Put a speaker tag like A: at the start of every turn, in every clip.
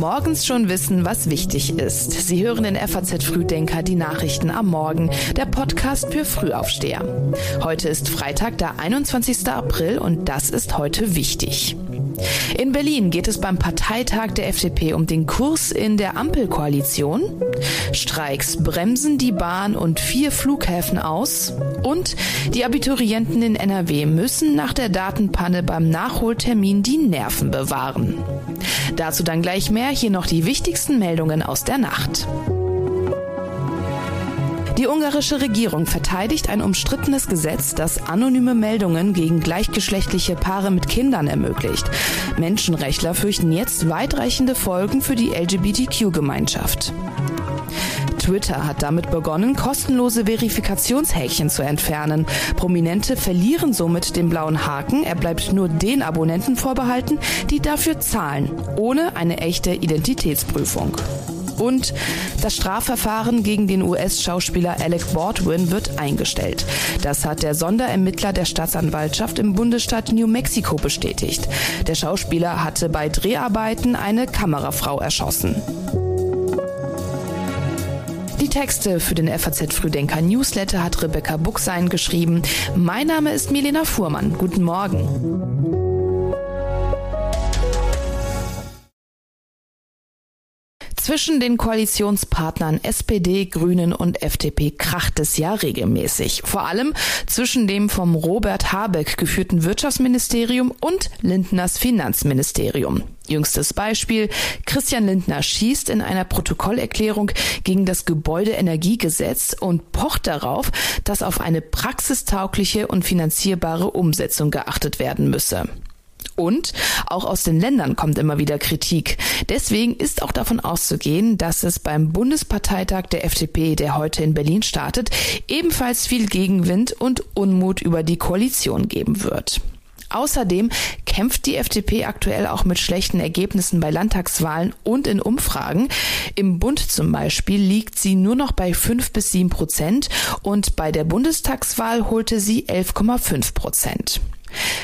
A: Morgens schon wissen, was wichtig ist. Sie hören in FAZ Frühdenker die Nachrichten am Morgen, der Podcast für Frühaufsteher. Heute ist Freitag, der 21. April und das ist heute wichtig. In Berlin geht es beim Parteitag der FDP um den Kurs in der Ampelkoalition. Streiks bremsen die Bahn und vier Flughäfen aus. Und die Abiturienten in NRW müssen nach der Datenpanne beim Nachholtermin die Nerven bewahren. Dazu dann gleich mehr. Hier noch die wichtigsten Meldungen aus der Nacht. Die ungarische Regierung verteidigt ein umstrittenes Gesetz, das anonyme Meldungen gegen gleichgeschlechtliche Paare mit Kindern ermöglicht. Menschenrechtler fürchten jetzt weitreichende Folgen für die LGBTQ-Gemeinschaft. Twitter hat damit begonnen, kostenlose Verifikationshäkchen zu entfernen. Prominente verlieren somit den blauen Haken. Er bleibt nur den Abonnenten vorbehalten, die dafür zahlen, ohne eine echte Identitätsprüfung. Und das Strafverfahren gegen den US-Schauspieler Alec Baldwin wird eingestellt. Das hat der Sonderermittler der Staatsanwaltschaft im Bundesstaat New Mexico bestätigt. Der Schauspieler hatte bei Dreharbeiten eine Kamerafrau erschossen. Die Texte für den FAZ Frühdenker Newsletter hat Rebecca Buchsein geschrieben. Mein Name ist Milena Fuhrmann. Guten Morgen. Zwischen den Koalitionspartnern SPD, Grünen und FDP kracht es ja regelmäßig. Vor allem zwischen dem vom Robert Habeck geführten Wirtschaftsministerium und Lindners Finanzministerium. Jüngstes Beispiel. Christian Lindner schießt in einer Protokollerklärung gegen das Gebäudeenergiegesetz und pocht darauf, dass auf eine praxistaugliche und finanzierbare Umsetzung geachtet werden müsse. Und auch aus den Ländern kommt immer wieder Kritik. Deswegen ist auch davon auszugehen, dass es beim Bundesparteitag der FDP, der heute in Berlin startet, ebenfalls viel Gegenwind und Unmut über die Koalition geben wird. Außerdem kämpft die FDP aktuell auch mit schlechten Ergebnissen bei Landtagswahlen und in Umfragen. Im Bund zum Beispiel liegt sie nur noch bei fünf bis sieben Prozent und bei der Bundestagswahl holte sie 11,5 Prozent.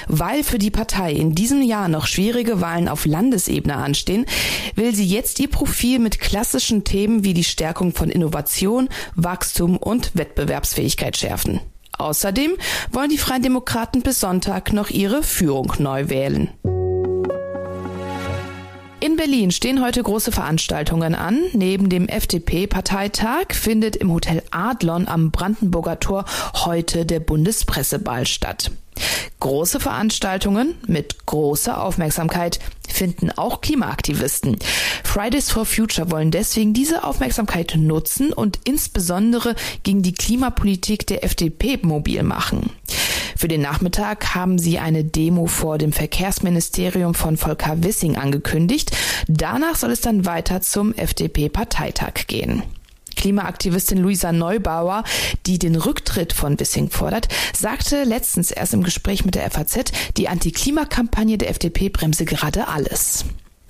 A: Weil für die Partei in diesem Jahr noch schwierige Wahlen auf Landesebene anstehen, will sie jetzt ihr Profil mit klassischen Themen wie die Stärkung von Innovation, Wachstum und Wettbewerbsfähigkeit schärfen. Außerdem wollen die Freien Demokraten bis Sonntag noch ihre Führung neu wählen. In Berlin stehen heute große Veranstaltungen an. Neben dem FDP-Parteitag findet im Hotel Adlon am Brandenburger Tor heute der Bundespresseball statt. Große Veranstaltungen mit großer Aufmerksamkeit finden auch Klimaaktivisten. Fridays for Future wollen deswegen diese Aufmerksamkeit nutzen und insbesondere gegen die Klimapolitik der FDP mobil machen. Für den Nachmittag haben sie eine Demo vor dem Verkehrsministerium von Volker Wissing angekündigt. Danach soll es dann weiter zum FDP-Parteitag gehen. Klimaaktivistin Luisa Neubauer, die den Rücktritt von Wissing fordert, sagte letztens erst im Gespräch mit der FAZ, die Anti-Klima-Kampagne der FDP bremse gerade alles.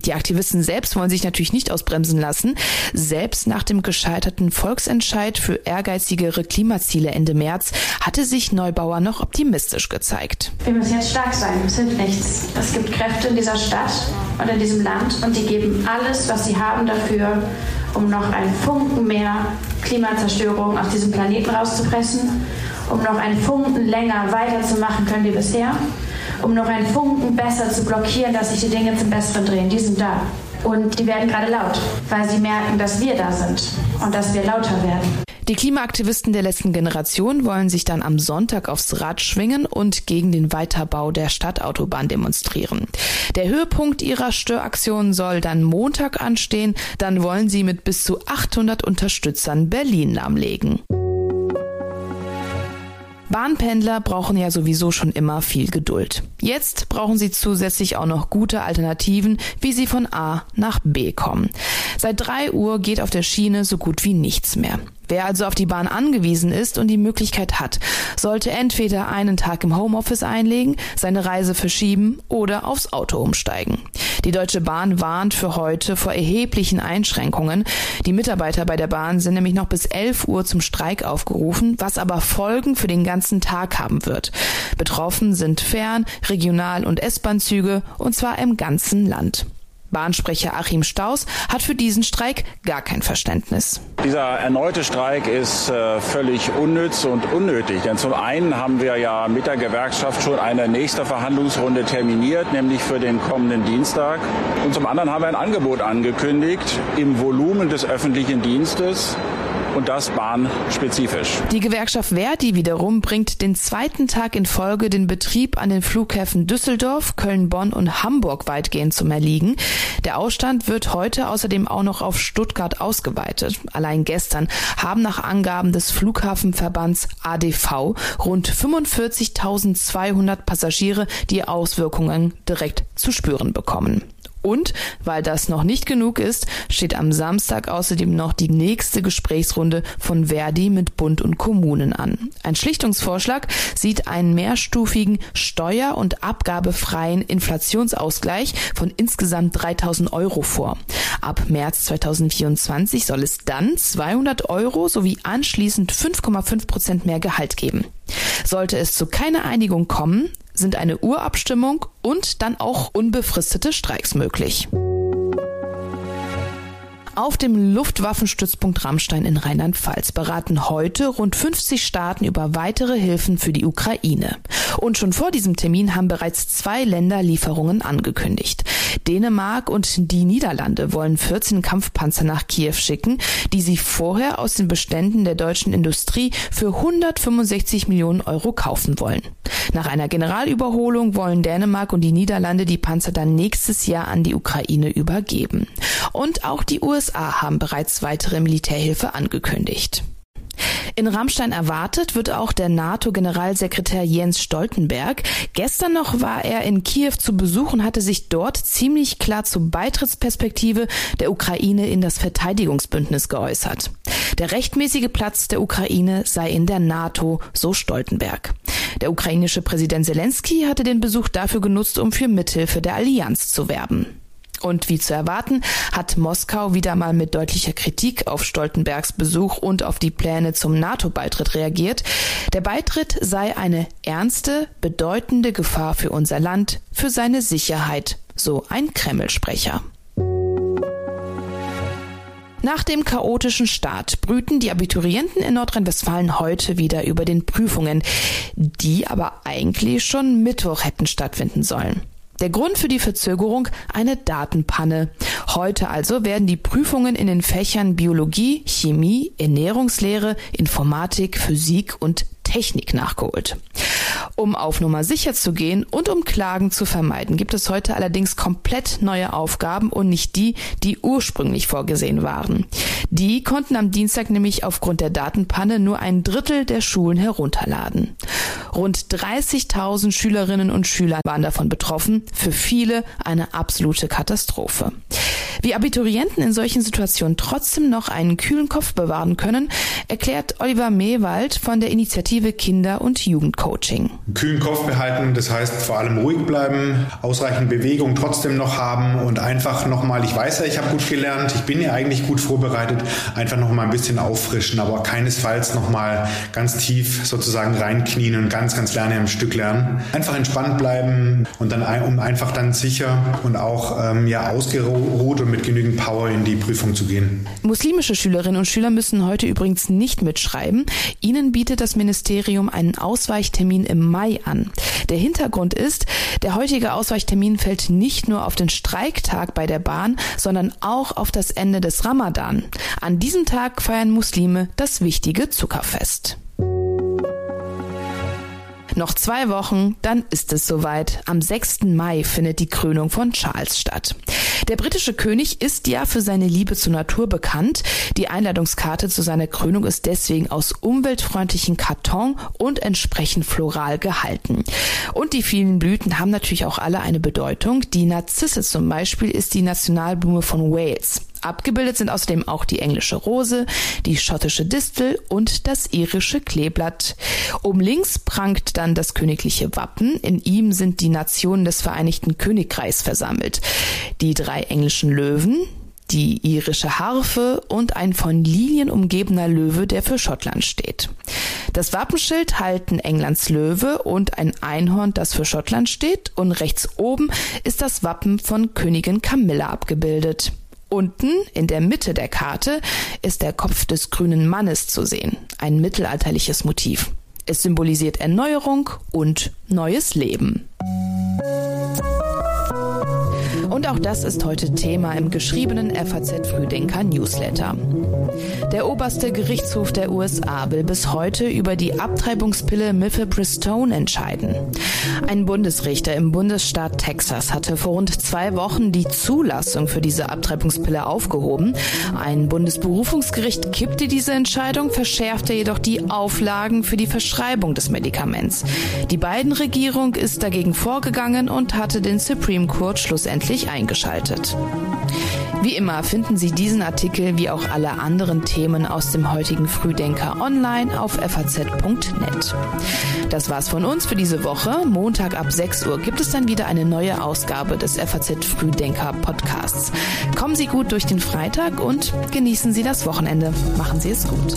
A: Die Aktivisten selbst wollen sich natürlich nicht ausbremsen lassen. Selbst nach dem gescheiterten Volksentscheid für ehrgeizigere Klimaziele Ende März hatte sich Neubauer noch optimistisch gezeigt.
B: Wir müssen jetzt stark sein, es hilft nichts. Es gibt Kräfte in dieser Stadt und in diesem Land und die geben alles, was sie haben dafür, um noch einen Funken mehr Klimazerstörung auf diesem Planeten rauszupressen, um noch einen Funken länger weiterzumachen können wie bisher, um noch einen Funken besser zu blockieren, dass sich die Dinge zum Besseren drehen. Die sind da. Und die werden gerade laut, weil sie merken, dass wir da sind und dass wir lauter werden.
A: Die Klimaaktivisten der letzten Generation wollen sich dann am Sonntag aufs Rad schwingen und gegen den Weiterbau der Stadtautobahn demonstrieren. Der Höhepunkt ihrer Störaktion soll dann Montag anstehen. Dann wollen sie mit bis zu 800 Unterstützern Berlin lahmlegen. Bahnpendler brauchen ja sowieso schon immer viel Geduld. Jetzt brauchen sie zusätzlich auch noch gute Alternativen, wie sie von A nach B kommen. Seit drei Uhr geht auf der Schiene so gut wie nichts mehr. Wer also auf die Bahn angewiesen ist und die Möglichkeit hat, sollte entweder einen Tag im Homeoffice einlegen, seine Reise verschieben oder aufs Auto umsteigen. Die Deutsche Bahn warnt für heute vor erheblichen Einschränkungen. Die Mitarbeiter bei der Bahn sind nämlich noch bis 11 Uhr zum Streik aufgerufen, was aber Folgen für den ganzen Tag haben wird. Betroffen sind Fern-, Regional- und S-Bahn-Züge und zwar im ganzen Land. Bahnsprecher Achim Staus hat für diesen Streik gar kein Verständnis.
C: Dieser erneute Streik ist äh, völlig unnütz und unnötig. Denn zum einen haben wir ja mit der Gewerkschaft schon eine nächste Verhandlungsrunde terminiert, nämlich für den kommenden Dienstag. Und zum anderen haben wir ein Angebot angekündigt im Volumen des öffentlichen Dienstes und das bahnspezifisch.
A: Die Gewerkschaft Verdi wiederum bringt den zweiten Tag in Folge den Betrieb an den Flughäfen Düsseldorf, Köln, Bonn und Hamburg weitgehend zum Erliegen. Der Ausstand wird heute außerdem auch noch auf Stuttgart ausgeweitet. Allein gestern haben nach Angaben des Flughafenverbands ADV rund 45.200 Passagiere die Auswirkungen direkt zu spüren bekommen. Und weil das noch nicht genug ist, steht am Samstag außerdem noch die nächste Gesprächsrunde von Verdi mit Bund und Kommunen an. Ein Schlichtungsvorschlag sieht einen mehrstufigen steuer- und abgabefreien Inflationsausgleich von insgesamt 3000 Euro vor. Ab März 2024 soll es dann 200 Euro sowie anschließend 5,5 Prozent mehr Gehalt geben. Sollte es zu keiner Einigung kommen, sind eine Urabstimmung und dann auch unbefristete Streiks möglich. Auf dem Luftwaffenstützpunkt Rammstein in Rheinland-Pfalz beraten heute rund 50 Staaten über weitere Hilfen für die Ukraine. Und schon vor diesem Termin haben bereits zwei Länder Lieferungen angekündigt. Dänemark und die Niederlande wollen 14 Kampfpanzer nach Kiew schicken, die sie vorher aus den Beständen der deutschen Industrie für 165 Millionen Euro kaufen wollen. Nach einer Generalüberholung wollen Dänemark und die Niederlande die Panzer dann nächstes Jahr an die Ukraine übergeben. Und auch die USA haben bereits weitere Militärhilfe angekündigt. In Rammstein erwartet wird auch der NATO-Generalsekretär Jens Stoltenberg. Gestern noch war er in Kiew zu Besuch und hatte sich dort ziemlich klar zur Beitrittsperspektive der Ukraine in das Verteidigungsbündnis geäußert. Der rechtmäßige Platz der Ukraine sei in der NATO, so Stoltenberg. Der ukrainische Präsident Zelensky hatte den Besuch dafür genutzt, um für Mithilfe der Allianz zu werben. Und wie zu erwarten, hat Moskau wieder mal mit deutlicher Kritik auf Stoltenbergs Besuch und auf die Pläne zum NATO-Beitritt reagiert. Der Beitritt sei eine ernste, bedeutende Gefahr für unser Land, für seine Sicherheit, so ein Kreml-Sprecher. Nach dem chaotischen Start brüten die Abiturienten in Nordrhein-Westfalen heute wieder über den Prüfungen, die aber eigentlich schon Mittwoch hätten stattfinden sollen. Der Grund für die Verzögerung eine Datenpanne. Heute also werden die Prüfungen in den Fächern Biologie, Chemie, Ernährungslehre, Informatik, Physik und Technik nachgeholt. Um auf Nummer sicher zu gehen und um Klagen zu vermeiden, gibt es heute allerdings komplett neue Aufgaben und nicht die, die ursprünglich vorgesehen waren. Die konnten am Dienstag nämlich aufgrund der Datenpanne nur ein Drittel der Schulen herunterladen. Rund 30.000 Schülerinnen und Schüler waren davon betroffen, für viele eine absolute Katastrophe. Wie Abiturienten in solchen Situationen trotzdem noch einen kühlen Kopf bewahren können, erklärt Oliver Mewald von der Initiative Kinder- und Jugendcoaching.
D: Kühlen Kopf behalten, das heißt vor allem ruhig bleiben, ausreichend Bewegung trotzdem noch haben und einfach nochmal, ich weiß ja, ich habe gut gelernt, ich bin ja eigentlich gut vorbereitet, einfach nochmal ein bisschen auffrischen, aber keinesfalls nochmal ganz tief sozusagen reinknien und ganz, ganz lernen im Stück lernen. Einfach entspannt bleiben und dann um einfach dann sicher und auch ähm, ja ausgeruht und mit genügend Power in die Prüfung zu gehen.
A: Muslimische Schülerinnen und Schüler müssen heute übrigens nicht mitschreiben. Ihnen bietet das Ministerium einen Ausweichtermin im Mai an. Der Hintergrund ist, der heutige Ausweichtermin fällt nicht nur auf den Streiktag bei der Bahn, sondern auch auf das Ende des Ramadan. An diesem Tag feiern Muslime das wichtige Zuckerfest. Noch zwei Wochen, dann ist es soweit. Am 6. Mai findet die Krönung von Charles statt. Der britische König ist ja für seine Liebe zur Natur bekannt. Die Einladungskarte zu seiner Krönung ist deswegen aus umweltfreundlichen Karton und entsprechend floral gehalten. Und die vielen Blüten haben natürlich auch alle eine Bedeutung. Die Narzisse zum Beispiel ist die Nationalblume von Wales. Abgebildet sind außerdem auch die englische Rose, die schottische Distel und das irische Kleeblatt. Oben links prangt dann das königliche Wappen. In ihm sind die Nationen des Vereinigten Königreichs versammelt. Die drei englischen Löwen, die irische Harfe und ein von Lilien umgebener Löwe, der für Schottland steht. Das Wappenschild halten Englands Löwe und ein Einhorn, das für Schottland steht, und rechts oben ist das Wappen von Königin Camilla abgebildet. Unten in der Mitte der Karte ist der Kopf des grünen Mannes zu sehen, ein mittelalterliches Motiv. Es symbolisiert Erneuerung und neues Leben. Und auch das ist heute Thema im geschriebenen FAZ Frühdenker Newsletter. Der oberste Gerichtshof der USA will bis heute über die Abtreibungspille Mifepristone entscheiden. Ein Bundesrichter im Bundesstaat Texas hatte vor rund zwei Wochen die Zulassung für diese Abtreibungspille aufgehoben. Ein Bundesberufungsgericht kippte diese Entscheidung, verschärfte jedoch die Auflagen für die Verschreibung des Medikaments. Die beiden Regierung ist dagegen vorgegangen und hatte den Supreme Court schlussendlich eingeschaltet. Wie immer finden Sie diesen Artikel wie auch alle anderen Themen aus dem heutigen Frühdenker online auf faz.net. Das war's von uns für diese Woche. Montag ab 6 Uhr gibt es dann wieder eine neue Ausgabe des FAZ Frühdenker Podcasts. Kommen Sie gut durch den Freitag und genießen Sie das Wochenende. Machen Sie es gut.